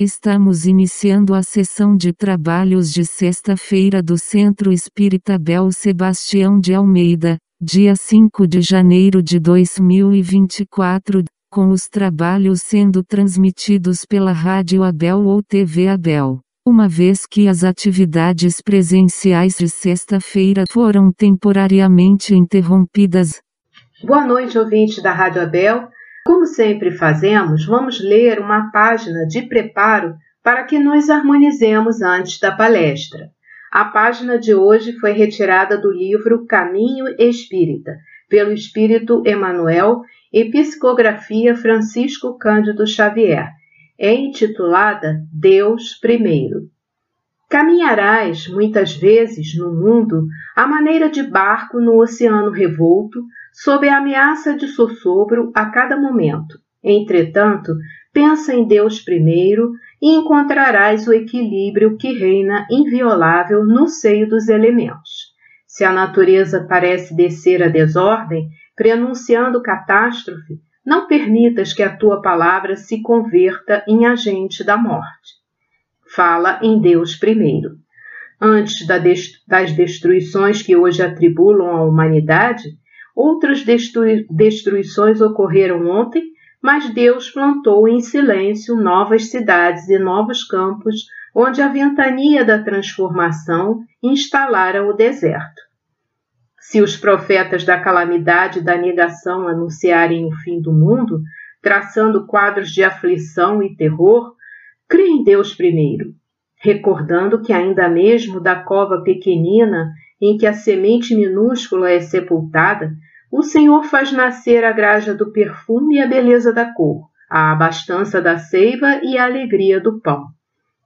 Estamos iniciando a sessão de trabalhos de sexta-feira do Centro Espírita Bel Sebastião de Almeida, dia 5 de janeiro de 2024, com os trabalhos sendo transmitidos pela Rádio Abel ou TV Abel. Uma vez que as atividades presenciais de sexta-feira foram temporariamente interrompidas. Boa noite, ouvinte da Rádio Abel. Como sempre fazemos, vamos ler uma página de preparo para que nos harmonizemos antes da palestra. A página de hoje foi retirada do livro Caminho Espírita, pelo Espírito Emanuel e Psicografia Francisco Cândido Xavier. É intitulada Deus Primeiro. Caminharás muitas vezes no mundo à maneira de barco no oceano revolto, sob a ameaça de sossobro a cada momento. Entretanto, pensa em Deus primeiro e encontrarás o equilíbrio que reina inviolável no seio dos elementos. Se a natureza parece descer à desordem, prenunciando catástrofe, não permitas que a tua palavra se converta em agente da morte. Fala em Deus primeiro. Antes das destruições que hoje atribulam à humanidade, Outras destruições ocorreram ontem, mas Deus plantou em silêncio novas cidades e novos campos, onde a ventania da transformação instalara o deserto. Se os profetas da calamidade e da negação anunciarem o fim do mundo, traçando quadros de aflição e terror, crê em Deus primeiro, recordando que ainda mesmo da cova pequenina em que a semente minúscula é sepultada, o Senhor faz nascer a graja do perfume e a beleza da cor, a abastança da seiva e a alegria do pão.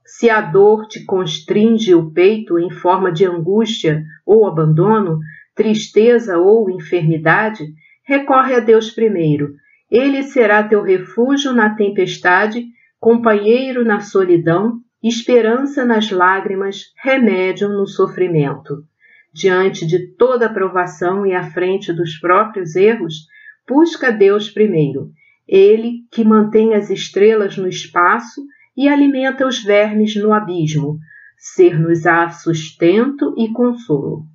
Se a dor te constringe o peito em forma de angústia ou abandono, tristeza ou enfermidade, recorre a Deus primeiro. Ele será teu refúgio na tempestade, companheiro na solidão, esperança nas lágrimas, remédio no sofrimento diante de toda aprovação e à frente dos próprios erros, busca Deus primeiro. Ele que mantém as estrelas no espaço e alimenta os vermes no abismo, ser-nos-á sustento e consolo.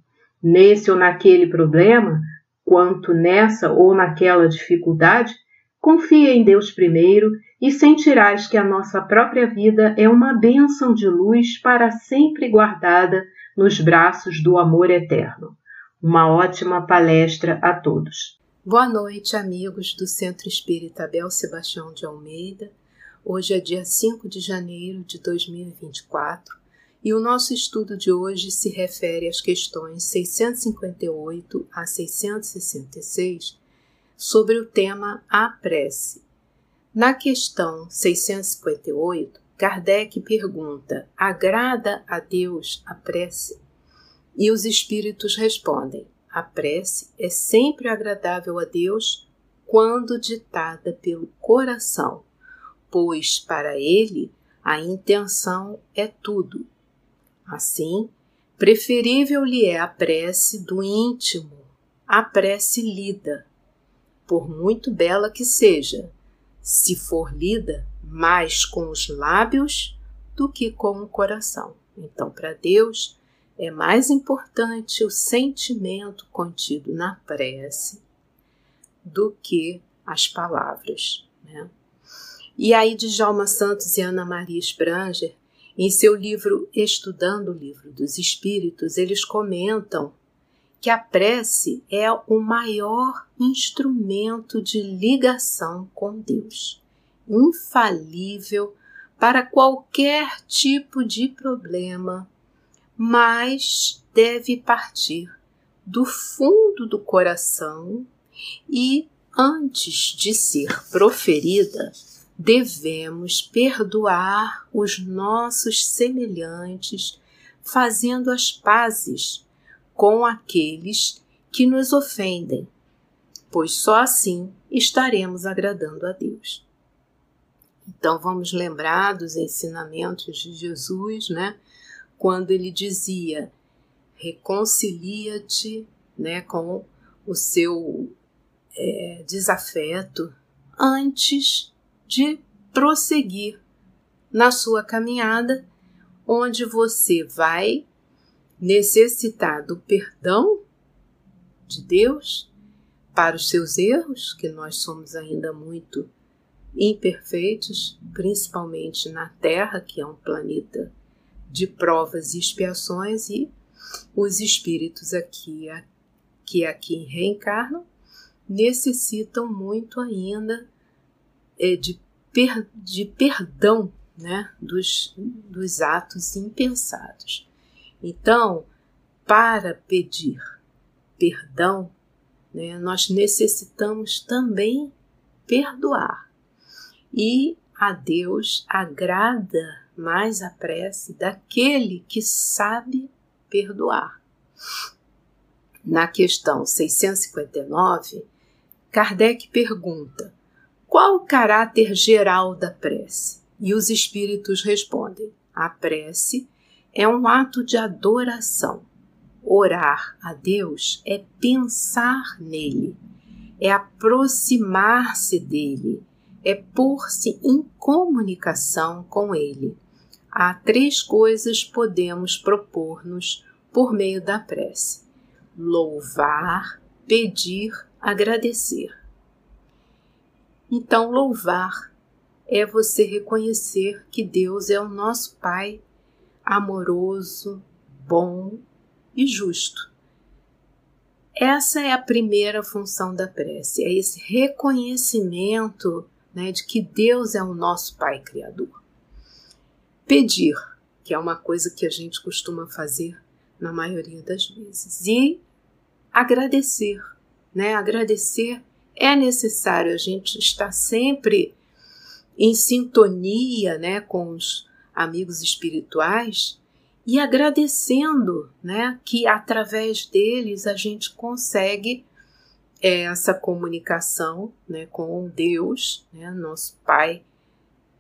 Nesse ou naquele problema, quanto nessa ou naquela dificuldade, confia em Deus primeiro e sentirás que a nossa própria vida é uma bênção de luz para sempre guardada nos braços do amor eterno. Uma ótima palestra a todos. Boa noite, amigos do Centro Espírita Abel Sebastião de Almeida. Hoje é dia 5 de janeiro de 2024 e o nosso estudo de hoje se refere às questões 658 a 666 sobre o tema A Prece. Na questão 658, Kardec pergunta: agrada a Deus a prece? E os espíritos respondem: a prece é sempre agradável a Deus quando ditada pelo coração, pois para ele a intenção é tudo. Assim, preferível lhe é a prece do íntimo, a prece lida, por muito bela que seja, se for lida mais com os lábios do que com o coração. Então, para Deus, é mais importante o sentimento contido na prece do que as palavras. Né? E aí, Djalma Santos e Ana Maria Spranger, em seu livro Estudando o Livro dos Espíritos, eles comentam que a prece é o maior instrumento de ligação com Deus infalível para qualquer tipo de problema, mas deve partir do fundo do coração e, antes de ser proferida, devemos perdoar os nossos semelhantes, fazendo as pazes com aqueles que nos ofendem, pois só assim estaremos agradando a Deus. Então vamos lembrar dos ensinamentos de Jesus, né? Quando ele dizia: reconcilia-te, né, com o seu é, desafeto antes de prosseguir na sua caminhada, onde você vai necessitar do perdão de Deus para os seus erros, que nós somos ainda muito imperfeitos, principalmente na Terra, que é um planeta de provas e expiações, e os espíritos aqui, que aqui reencarnam necessitam muito ainda é, de, per, de perdão né, dos, dos atos impensados. Então, para pedir perdão, né, nós necessitamos também perdoar. E a Deus agrada mais a prece daquele que sabe perdoar. Na questão 659, Kardec pergunta: qual o caráter geral da prece? E os espíritos respondem: a prece é um ato de adoração. Orar a Deus é pensar nele, é aproximar-se dele, é pôr-se em comunicação com ele. Há três coisas podemos propor-nos por meio da prece: louvar, pedir agradecer. Então, louvar é você reconhecer que Deus é o nosso Pai amoroso, bom e justo. Essa é a primeira função da prece, é esse reconhecimento né, de que Deus é o nosso Pai Criador. Pedir, que é uma coisa que a gente costuma fazer na maioria das vezes, e agradecer, né? Agradecer é necessário a gente estar sempre em sintonia, né, com os amigos espirituais e agradecendo, né, que através deles a gente consegue é, essa comunicação, né, com Deus, né, nosso Pai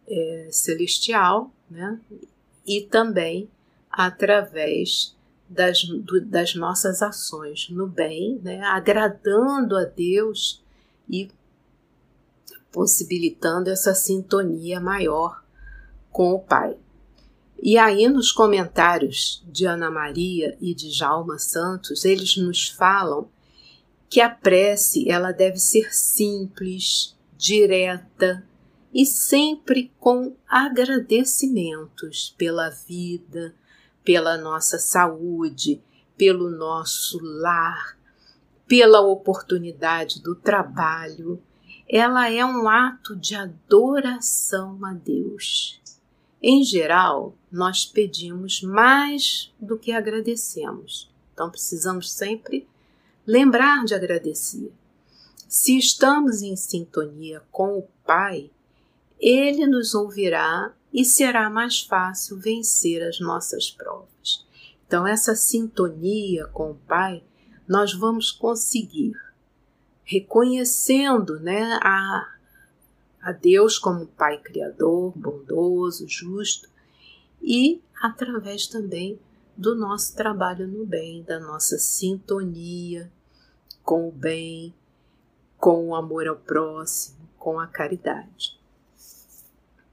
é, celestial, né, e também através das, do, das nossas ações no bem, né? agradando a Deus e possibilitando essa sintonia maior com o Pai. E aí, nos comentários de Ana Maria e de Jalma Santos, eles nos falam que a prece ela deve ser simples, direta e sempre com agradecimentos pela vida, pela nossa saúde, pelo nosso lar, pela oportunidade do trabalho. Ela é um ato de adoração a Deus. Em geral, nós pedimos mais do que agradecemos. Então precisamos sempre lembrar de agradecer. Se estamos em sintonia com o Pai, Ele nos ouvirá e será mais fácil vencer as nossas provas. Então, essa sintonia com o Pai, nós vamos conseguir reconhecendo né, a, a Deus como Pai Criador, bondoso, justo, e através também do nosso trabalho no bem, da nossa sintonia com o bem, com o amor ao próximo, com a caridade.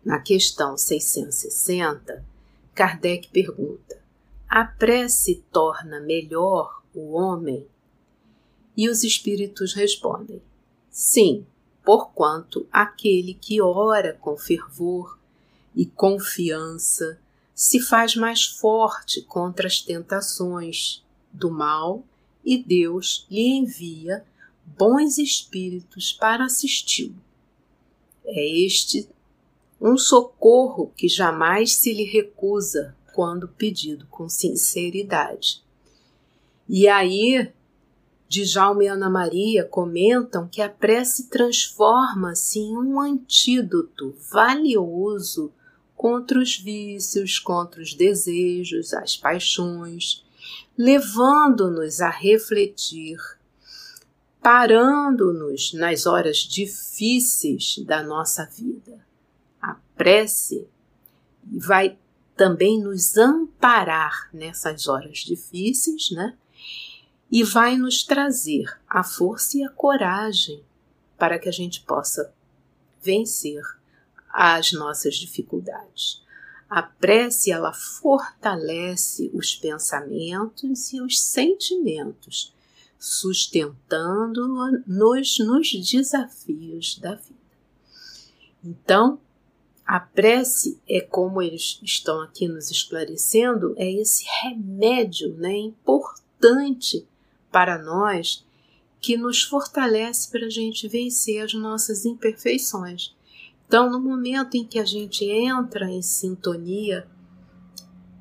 Na questão 660, Kardec pergunta: A prece torna melhor o homem? E os espíritos respondem: Sim, porquanto aquele que ora com fervor e confiança se faz mais forte contra as tentações do mal e Deus lhe envia bons espíritos para assisti-lo. É este um socorro que jamais se lhe recusa quando pedido com sinceridade. E aí, Djalma e Ana Maria comentam que a prece transforma-se em um antídoto valioso contra os vícios, contra os desejos, as paixões, levando-nos a refletir, parando-nos nas horas difíceis da nossa vida prece vai também nos amparar nessas horas difíceis, né? E vai nos trazer a força e a coragem para que a gente possa vencer as nossas dificuldades. A prece ela fortalece os pensamentos e os sentimentos, sustentando-nos nos desafios da vida. Então, a prece é como eles estão aqui nos esclarecendo, é esse remédio, né, importante para nós que nos fortalece para a gente vencer as nossas imperfeições. Então, no momento em que a gente entra em sintonia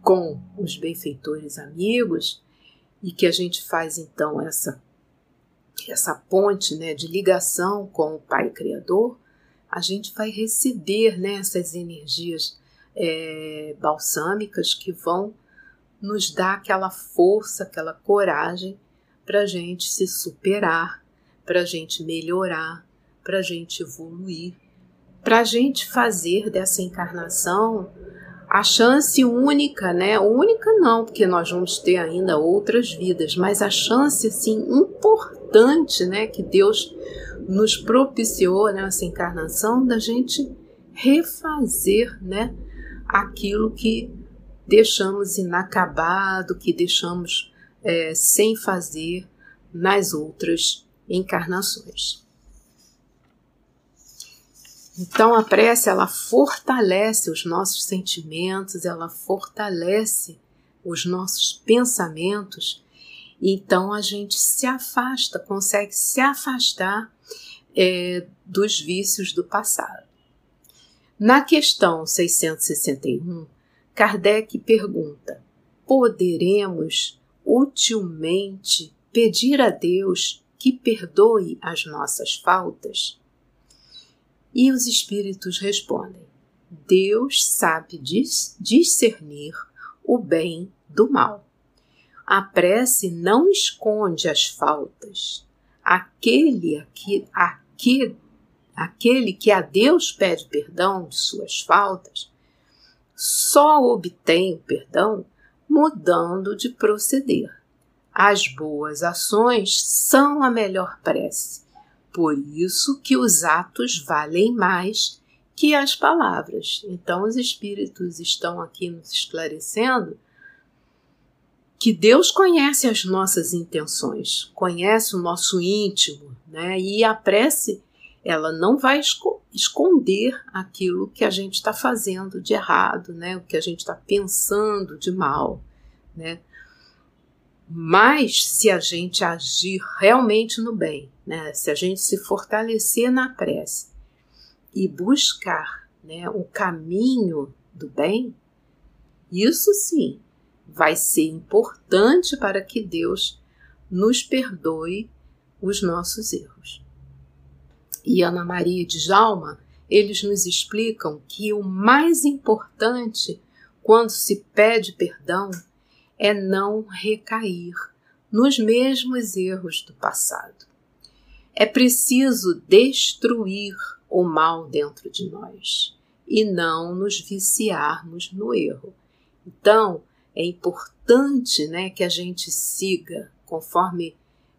com os benfeitores amigos e que a gente faz então essa essa ponte, né, de ligação com o Pai Criador, a gente vai receber né, essas energias é, balsâmicas que vão nos dar aquela força, aquela coragem para a gente se superar, para a gente melhorar, para a gente evoluir, para a gente fazer dessa encarnação a chance única, né? Única não, porque nós vamos ter ainda outras vidas, mas a chance assim importante, né, que Deus nos propiciou nessa encarnação da gente refazer, né, aquilo que deixamos inacabado, que deixamos é, sem fazer nas outras encarnações. Então a prece ela fortalece os nossos sentimentos, ela fortalece os nossos pensamentos. Então a gente se afasta, consegue se afastar é, dos vícios do passado. Na questão 661, Kardec pergunta: poderemos utilmente pedir a Deus que perdoe as nossas faltas? E os espíritos respondem: Deus sabe discernir o bem do mal. A prece não esconde as faltas. Aquele, aqui, aquele que a Deus pede perdão de suas faltas só obtém o perdão mudando de proceder. As boas ações são a melhor prece por isso que os atos valem mais que as palavras. Então os espíritos estão aqui nos esclarecendo que Deus conhece as nossas intenções, conhece o nosso íntimo, né? E a prece, ela não vai esconder aquilo que a gente está fazendo de errado, né? O que a gente está pensando de mal, né? Mas se a gente agir realmente no bem, né, se a gente se fortalecer na prece e buscar né, o caminho do bem, isso sim vai ser importante para que Deus nos perdoe os nossos erros. E Ana Maria e Djalma, eles nos explicam que o mais importante quando se pede perdão é não recair nos mesmos erros do passado. É preciso destruir o mal dentro de nós e não nos viciarmos no erro. Então, é importante né, que a gente siga conforme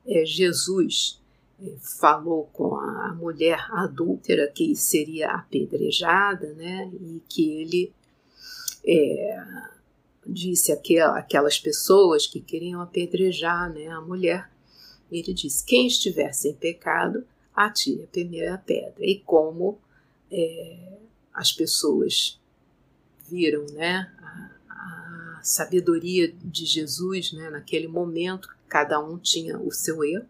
é, Jesus é, falou com a mulher adúltera que seria apedrejada, né, e que ele é, disse aquelas pessoas que queriam apedrejar né, a mulher, ele disse: quem estiver sem pecado, atire a primeira pedra. E como é, as pessoas viram né, a, a, sabedoria de Jesus né, naquele momento, cada um tinha o seu erro,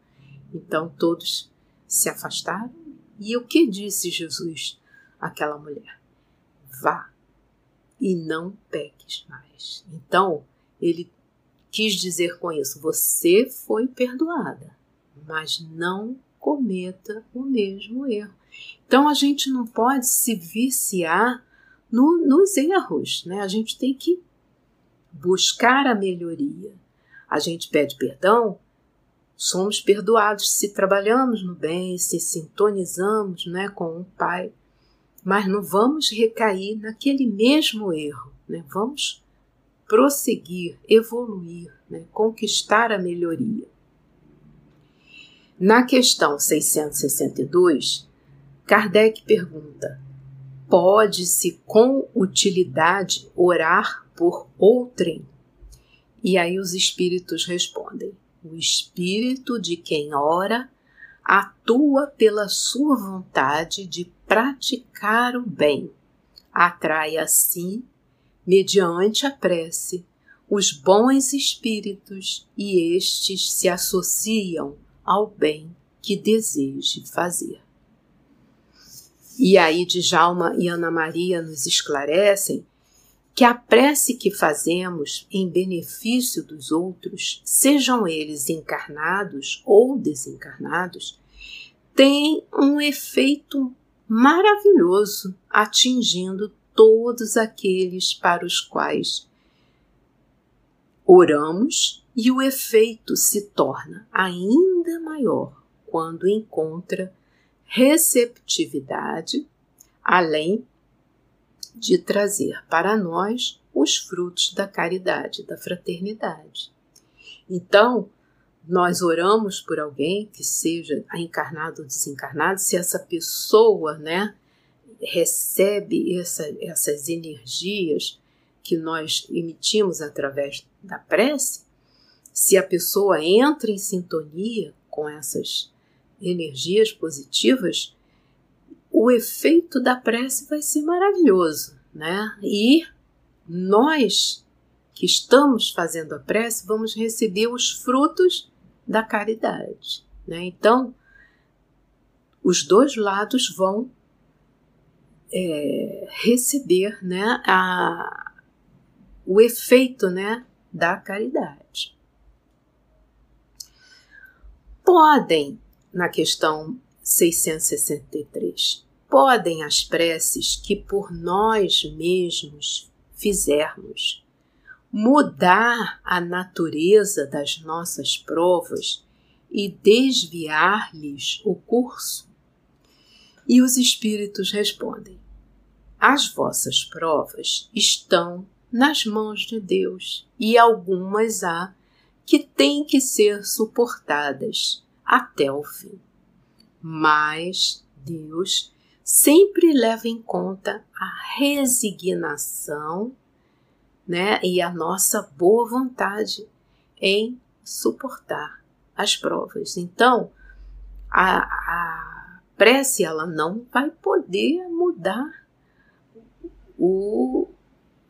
então todos se afastaram. E o que disse Jesus àquela mulher? Vá e não peques mais. Então, ele quis dizer com isso: você foi perdoada, mas não cometa o mesmo erro. Então, a gente não pode se viciar no, nos erros, né? A gente tem que buscar a melhoria. A gente pede perdão, somos perdoados se trabalhamos no bem, se sintonizamos né, com o Pai mas não vamos recair naquele mesmo erro, né? vamos prosseguir, evoluir, né? conquistar a melhoria. Na questão 662, Kardec pergunta: Pode-se com utilidade orar por outrem? E aí os espíritos respondem: o espírito de quem ora atua pela sua vontade de praticar o bem. Atrai assim, mediante a prece, os bons espíritos e estes se associam ao bem que deseje fazer. E aí Djalma e Ana Maria nos esclarecem que a prece que fazemos em benefício dos outros, sejam eles encarnados ou desencarnados, tem um efeito maravilhoso atingindo todos aqueles para os quais oramos e o efeito se torna ainda maior quando encontra receptividade, além de trazer para nós os frutos da caridade, da fraternidade. Então, nós oramos por alguém que seja encarnado ou desencarnado, se essa pessoa, né, recebe essa, essas energias que nós emitimos através da prece, se a pessoa entra em sintonia com essas energias positivas, o efeito da prece vai ser maravilhoso, né? E nós que estamos fazendo a prece vamos receber os frutos da caridade, né? Então, os dois lados vão é, receber, né, a, o efeito, né, da caridade. Podem, na questão 663. Podem as preces que por nós mesmos fizermos mudar a natureza das nossas provas e desviar-lhes o curso? E os espíritos respondem: As vossas provas estão nas mãos de Deus e algumas há que têm que ser suportadas até o fim mas Deus sempre leva em conta a resignação né, e a nossa boa vontade em suportar as provas. Então, a, a prece ela não vai poder mudar o,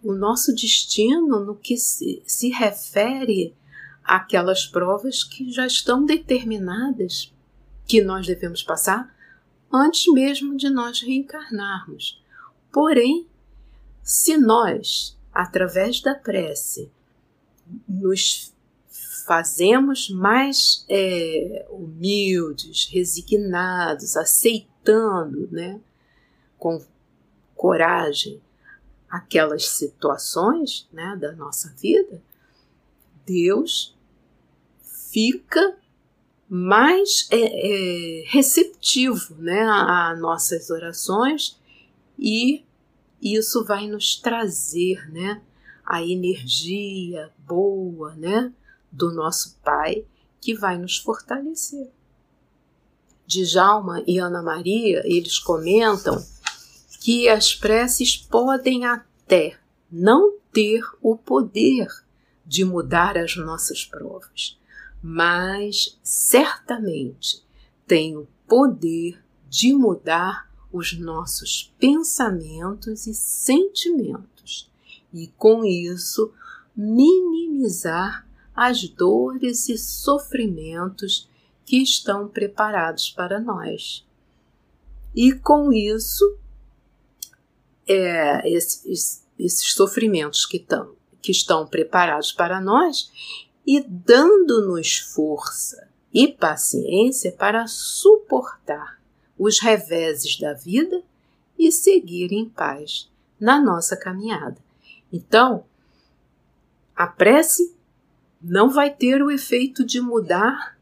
o nosso destino no que se, se refere àquelas provas que já estão determinadas que nós devemos passar antes mesmo de nós reencarnarmos. Porém, se nós, através da prece, nos fazemos mais é, humildes, resignados, aceitando, né, com coragem aquelas situações, né, da nossa vida, Deus fica mais é, é, receptivo né, a, a, nossas orações e isso vai nos trazer né, a energia boa né, do nosso Pai que vai nos fortalecer. Djalma e Ana Maria, eles comentam que as preces podem até não ter o poder de mudar as nossas provas, mas certamente tem o poder de mudar os nossos pensamentos e sentimentos e, com isso, minimizar as dores e sofrimentos que estão preparados para nós. E com isso, é, esses, esses sofrimentos que, tão, que estão preparados para nós, e dando-nos força e paciência para suportar os reveses da vida e seguir em paz na nossa caminhada. Então, a prece não vai ter o efeito de mudar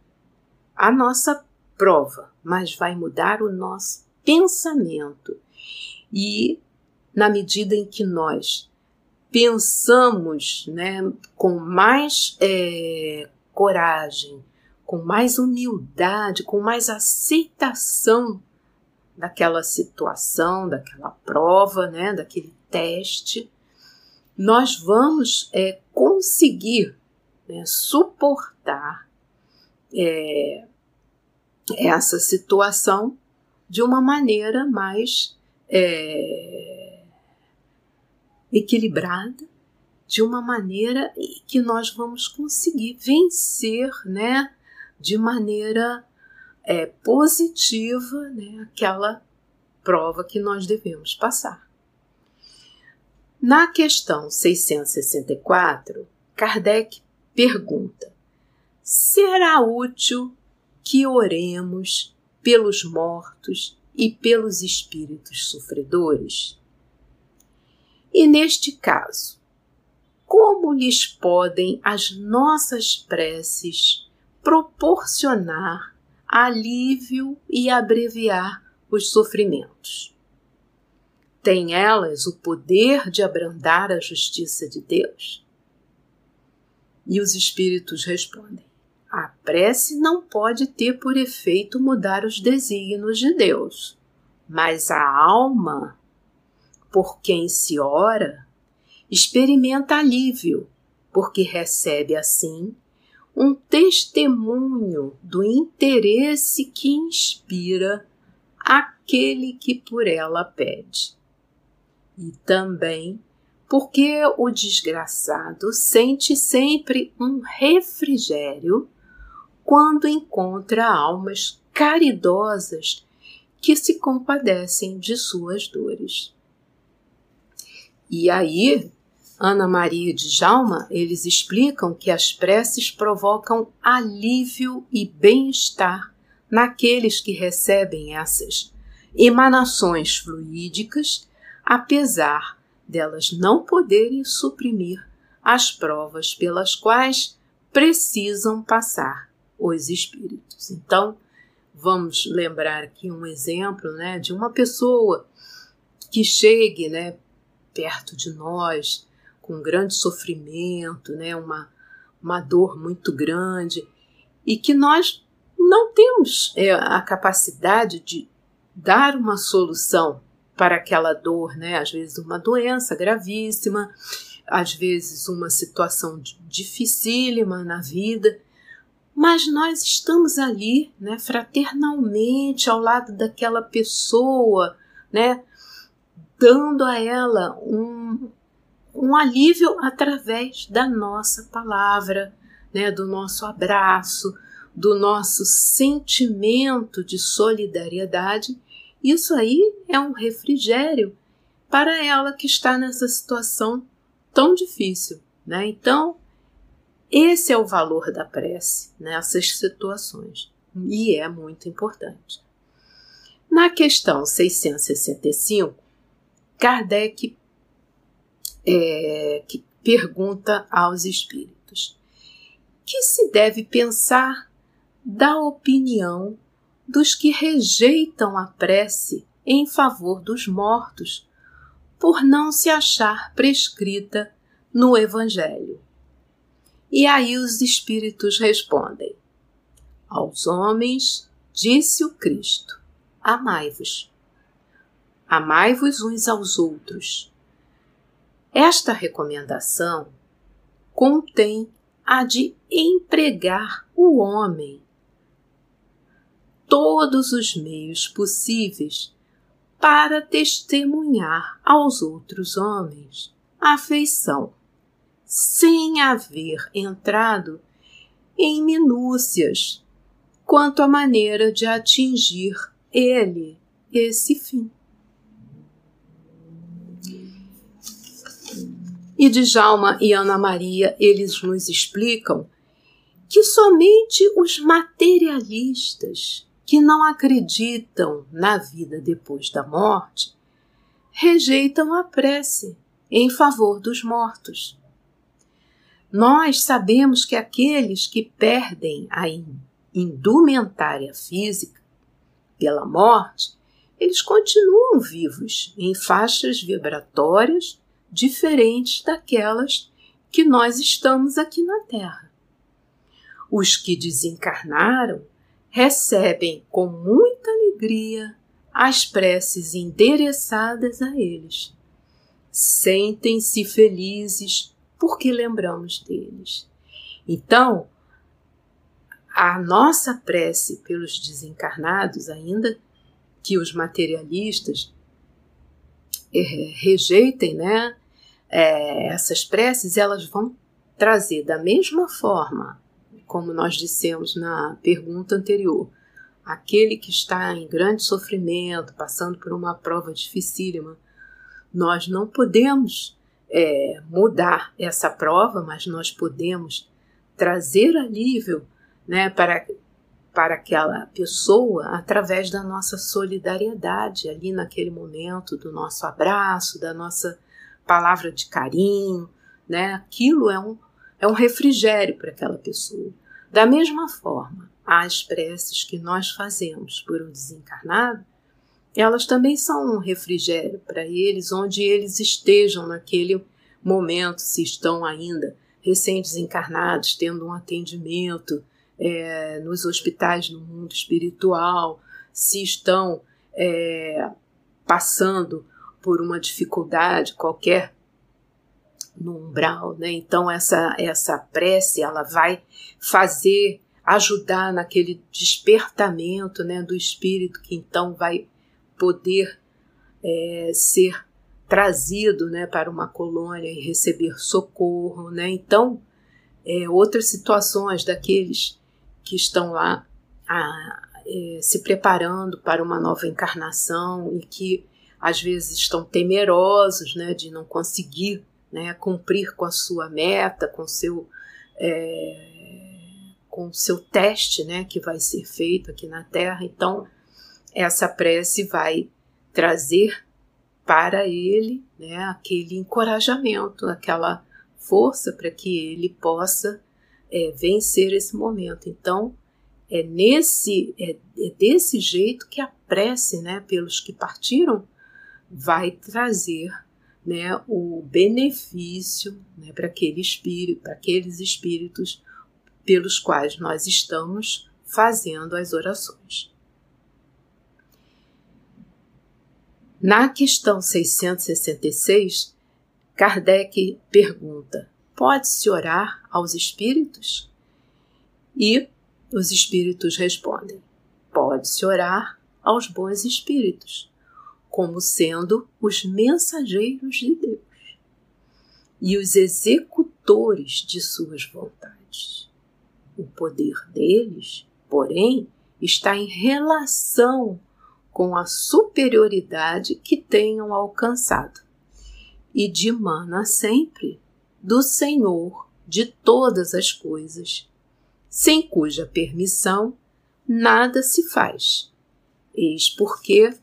a nossa prova, mas vai mudar o nosso pensamento. E na medida em que nós pensamos né, com mais é, coragem, com mais humildade, com mais aceitação daquela situação, daquela prova, né, daquele teste, nós vamos é, conseguir né, suportar é, essa situação de uma maneira mais é, equilibrada, de uma maneira que nós vamos conseguir vencer, né, de maneira é, positiva, né, aquela prova que nós devemos passar. Na questão 664, Kardec pergunta: será útil que oremos pelos mortos e pelos espíritos sofredores? E neste caso, como lhes podem as nossas preces proporcionar alívio e abreviar os sofrimentos? Têm elas o poder de abrandar a justiça de Deus? E os espíritos respondem: a prece não pode ter por efeito mudar os desígnios de Deus, mas a alma, por quem se ora, experimenta alívio, porque recebe assim um testemunho do interesse que inspira aquele que por ela pede. E também porque o desgraçado sente sempre um refrigério quando encontra almas caridosas que se compadecem de suas dores. E aí, Ana Maria e Djalma, eles explicam que as preces provocam alívio e bem-estar naqueles que recebem essas emanações fluídicas, apesar delas não poderem suprimir as provas pelas quais precisam passar os espíritos. Então, vamos lembrar aqui um exemplo né, de uma pessoa que chegue né, perto de nós com grande sofrimento, né, uma, uma dor muito grande, e que nós não temos é, a capacidade de dar uma solução para aquela dor, né? Às vezes uma doença gravíssima, às vezes uma situação dificílima na vida, mas nós estamos ali, né, fraternalmente ao lado daquela pessoa, né, dando a ela um, um alívio através da nossa palavra, né, do nosso abraço, do nosso sentimento de solidariedade isso aí é um refrigério para ela que está nessa situação tão difícil, né? Então, esse é o valor da prece nessas situações e é muito importante. Na questão 665, Kardec é, que pergunta aos espíritos: que se deve pensar da opinião dos que rejeitam a prece em favor dos mortos, por não se achar prescrita no Evangelho. E aí os Espíritos respondem: Aos homens disse o Cristo: Amai-vos. Amai-vos uns aos outros. Esta recomendação contém a de empregar o homem todos os meios possíveis para testemunhar aos outros homens afeição, sem haver entrado em minúcias quanto à maneira de atingir ele esse fim. E de Jalma e Ana Maria, eles nos explicam que somente os materialistas que não acreditam na vida depois da morte rejeitam a prece em favor dos mortos. Nós sabemos que aqueles que perdem a indumentária física pela morte, eles continuam vivos em faixas vibratórias diferentes daquelas que nós estamos aqui na Terra. Os que desencarnaram recebem com muita alegria as preces endereçadas a eles. Sentem-se felizes porque lembramos deles. Então, a nossa prece pelos desencarnados, ainda que os materialistas é, rejeitem né, é, essas preces, elas vão trazer da mesma forma, como nós dissemos na pergunta anterior, aquele que está em grande sofrimento, passando por uma prova dificílima, nós não podemos é, mudar essa prova, mas nós podemos trazer alívio né, para, para aquela pessoa através da nossa solidariedade ali naquele momento, do nosso abraço, da nossa palavra de carinho, né? Aquilo é um, é um refrigério para aquela pessoa. Da mesma forma, as preces que nós fazemos por um desencarnado, elas também são um refrigério para eles, onde eles estejam naquele momento, se estão ainda recém-desencarnados, tendo um atendimento é, nos hospitais no mundo espiritual, se estão é, passando por uma dificuldade qualquer no umbral, né? Então essa essa prece ela vai fazer ajudar naquele despertamento, né, do espírito que então vai poder é, ser trazido, né, para uma colônia e receber socorro, né? Então é, outras situações daqueles que estão lá a, é, se preparando para uma nova encarnação e que às vezes estão temerosos, né, de não conseguir né, cumprir com a sua meta, com seu é, com o seu teste, né, que vai ser feito aqui na Terra. Então, essa prece vai trazer para ele, né, aquele encorajamento, aquela força para que ele possa é, vencer esse momento. Então, é nesse é, é desse jeito que a prece, né, pelos que partiram, vai trazer né, o benefício né, para aquele espírito, para aqueles espíritos pelos quais nós estamos fazendo as orações. Na questão 666, Kardec pergunta: pode-se orar aos espíritos? E os espíritos respondem: pode-se orar aos bons espíritos como sendo os mensageiros de Deus e os executores de suas vontades. O poder deles, porém, está em relação com a superioridade que tenham alcançado e dimana sempre do Senhor de todas as coisas, sem cuja permissão nada se faz. Eis porque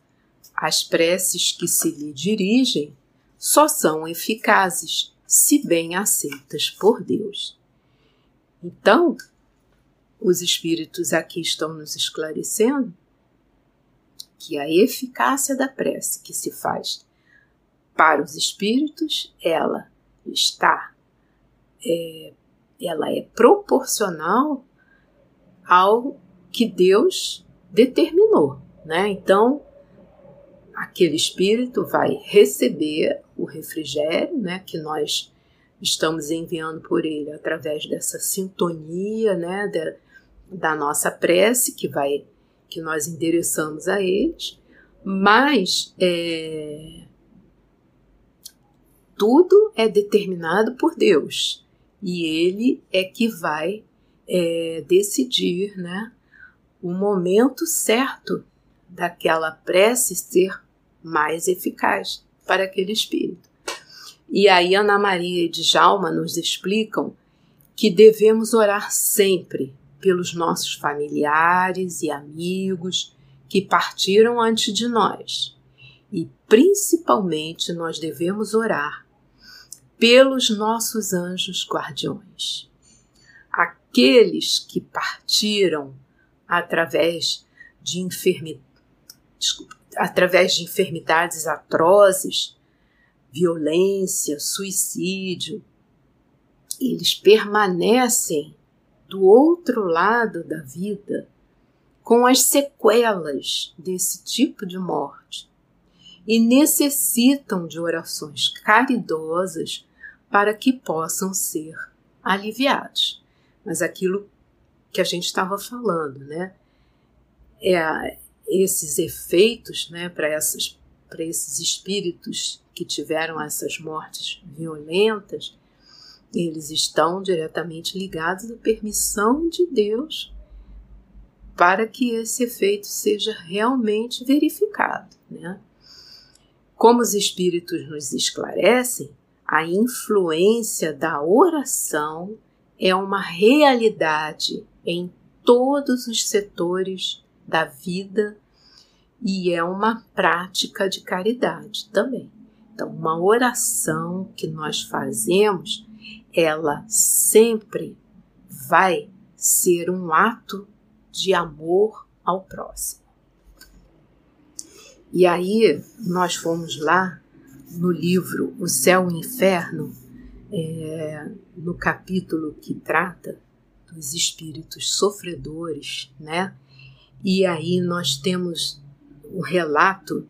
as preces que se lhe dirigem só são eficazes se bem aceitas por Deus. Então, os Espíritos aqui estão nos esclarecendo que a eficácia da prece que se faz para os Espíritos, ela está, é, ela é proporcional ao que Deus determinou, né? Então, aquele espírito vai receber o refrigério, né, que nós estamos enviando por ele através dessa sintonia, né, da, da nossa prece que vai que nós endereçamos a eles, mas é, tudo é determinado por Deus e Ele é que vai é, decidir, né, o momento certo daquela prece ser mais eficaz para aquele espírito. E aí Ana Maria e Djalma nos explicam que devemos orar sempre pelos nossos familiares e amigos que partiram antes de nós. E principalmente nós devemos orar pelos nossos anjos guardiões. Aqueles que partiram através de enfermidade, através de enfermidades atrozes, violência, suicídio, eles permanecem do outro lado da vida com as sequelas desse tipo de morte e necessitam de orações caridosas para que possam ser aliviados. Mas aquilo que a gente estava falando, né? É, esses efeitos, né, para esses espíritos que tiveram essas mortes violentas, eles estão diretamente ligados à permissão de Deus para que esse efeito seja realmente verificado. Né? Como os Espíritos nos esclarecem, a influência da oração é uma realidade em todos os setores da vida e é uma prática de caridade também. Então, uma oração que nós fazemos, ela sempre vai ser um ato de amor ao próximo. E aí nós fomos lá no livro O Céu e o Inferno, é, no capítulo que trata dos espíritos sofredores, né? E aí nós temos o relato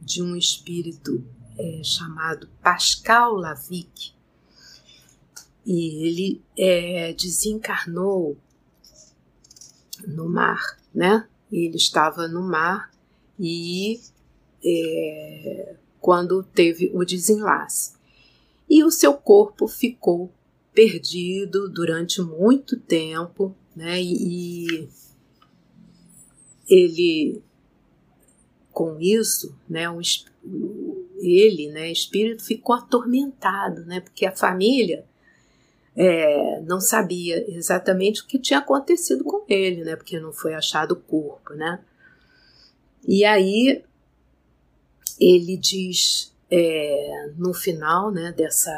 de um espírito é, chamado Pascal Lavic, e ele é, desencarnou no mar, né? Ele estava no mar e é, quando teve o desenlace. E o seu corpo ficou perdido durante muito tempo, né? E, e ele, com isso, né? Ele, né? Espírito ficou atormentado, né? Porque a família é, não sabia exatamente o que tinha acontecido com ele, né? Porque não foi achado o corpo, né? E aí ele diz é, no final, né? Dessa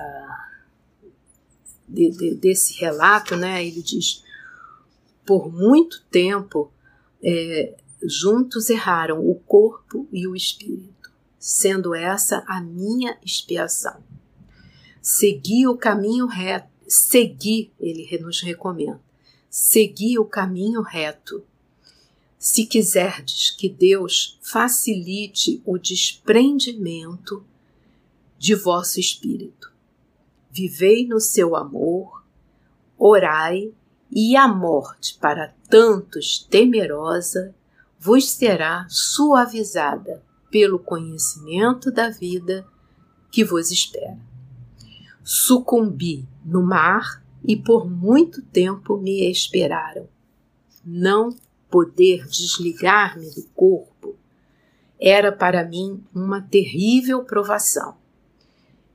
de, de, desse relato, né? Ele diz: por muito tempo é, juntos erraram o corpo e o espírito, sendo essa a minha expiação. Segui o caminho reto seguir, ele nos recomenda, seguir o caminho reto. Se quiserdes que Deus facilite o desprendimento de vosso espírito, vivei no seu amor, orai, e a morte para tantos temerosa vos será suavizada pelo conhecimento da vida que vos espera. Sucumbi no mar e por muito tempo me esperaram. Não poder desligar-me do corpo era para mim uma terrível provação.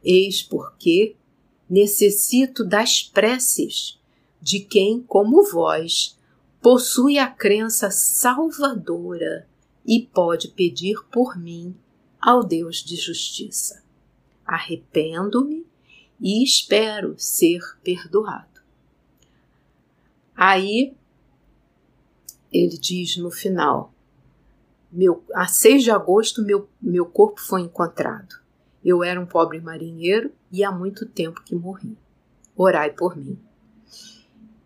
Eis porque necessito das preces de quem, como vós, possui a crença salvadora e pode pedir por mim ao Deus de justiça. Arrependo-me e espero ser perdoado. Aí ele diz no final: meu, a 6 de agosto meu, meu corpo foi encontrado. Eu era um pobre marinheiro e há muito tempo que morri. Orai por mim.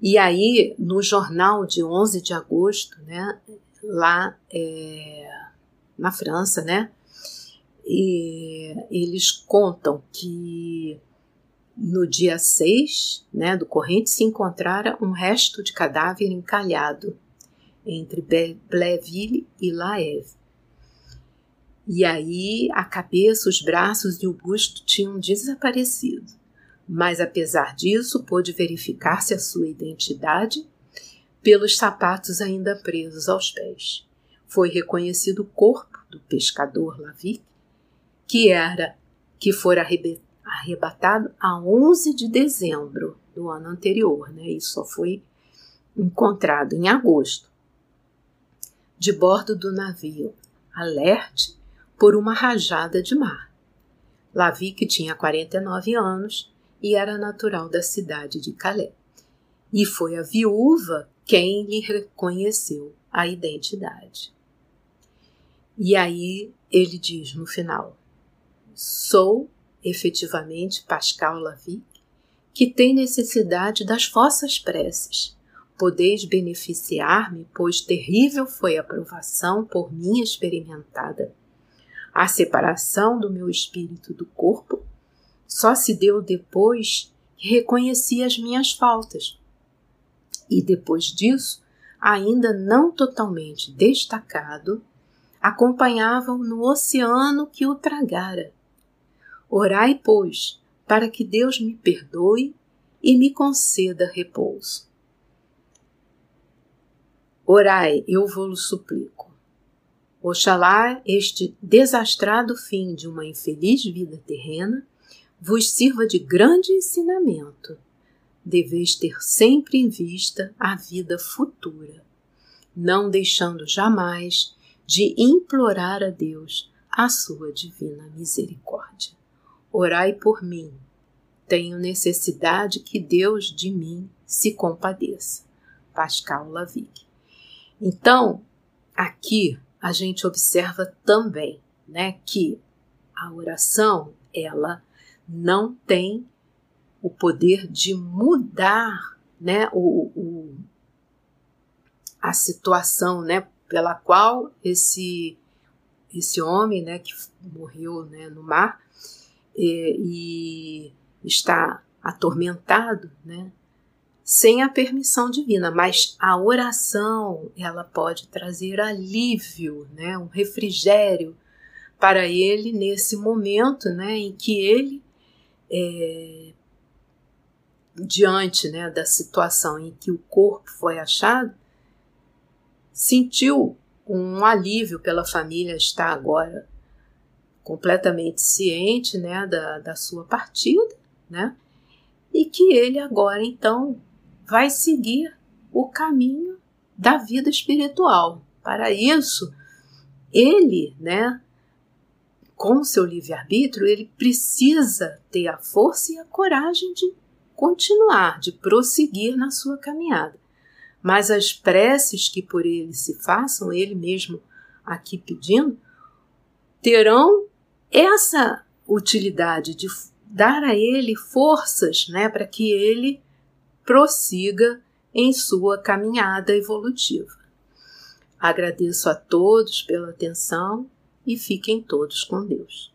E aí, no jornal de 11 de agosto, né, lá é, na França, né, e eles contam que no dia 6 né, do corrente se encontrara um resto de cadáver encalhado entre Blainville e La Hève. E aí a cabeça, os braços e o busto tinham desaparecido. Mas apesar disso, pôde verificar-se a sua identidade pelos sapatos ainda presos aos pés. Foi reconhecido o corpo do pescador Lavic, que era que fora arrebatado a 11 de dezembro do ano anterior, né? Isso só foi encontrado em agosto, de bordo do navio Alerte por uma rajada de mar. Lavique tinha 49 anos e era natural da cidade de Calais. E foi a viúva quem lhe reconheceu a identidade. E aí ele diz no final: Sou efetivamente Pascal Lavic, que tem necessidade das vossas preces, podeis beneficiar-me, pois terrível foi a provação por mim experimentada. A separação do meu espírito do corpo só se deu depois que reconheci as minhas faltas. E depois disso, ainda não totalmente destacado, acompanhavam no oceano que o tragara. Orai, pois, para que Deus me perdoe e me conceda repouso. Orai, eu vou-lo suplico. Oxalá este desastrado fim de uma infeliz vida terrena vos sirva de grande ensinamento. Deveis ter sempre em vista a vida futura, não deixando jamais de implorar a Deus a sua divina misericórdia. Orai por mim. Tenho necessidade que Deus de mim se compadeça. Pascal Lavigne. Então, aqui a gente observa também, né, que a oração ela não tem o poder de mudar, né, o, o a situação, né, pela qual esse esse homem, né, que morreu, né, no mar e, e está atormentado, né, sem a permissão divina, mas a oração ela pode trazer alívio, né, um refrigério para ele nesse momento, né, em que ele é, diante, né, da situação em que o corpo foi achado, sentiu um alívio pela família estar agora completamente ciente né, da, da sua partida, né, e que ele agora então vai seguir o caminho da vida espiritual. Para isso, ele, né, com seu livre-arbítrio, ele precisa ter a força e a coragem de continuar, de prosseguir na sua caminhada mas as preces que por ele se façam, ele mesmo aqui pedindo, terão essa utilidade de dar a ele forças né, para que ele prossiga em sua caminhada evolutiva. Agradeço a todos pela atenção e fiquem todos com Deus.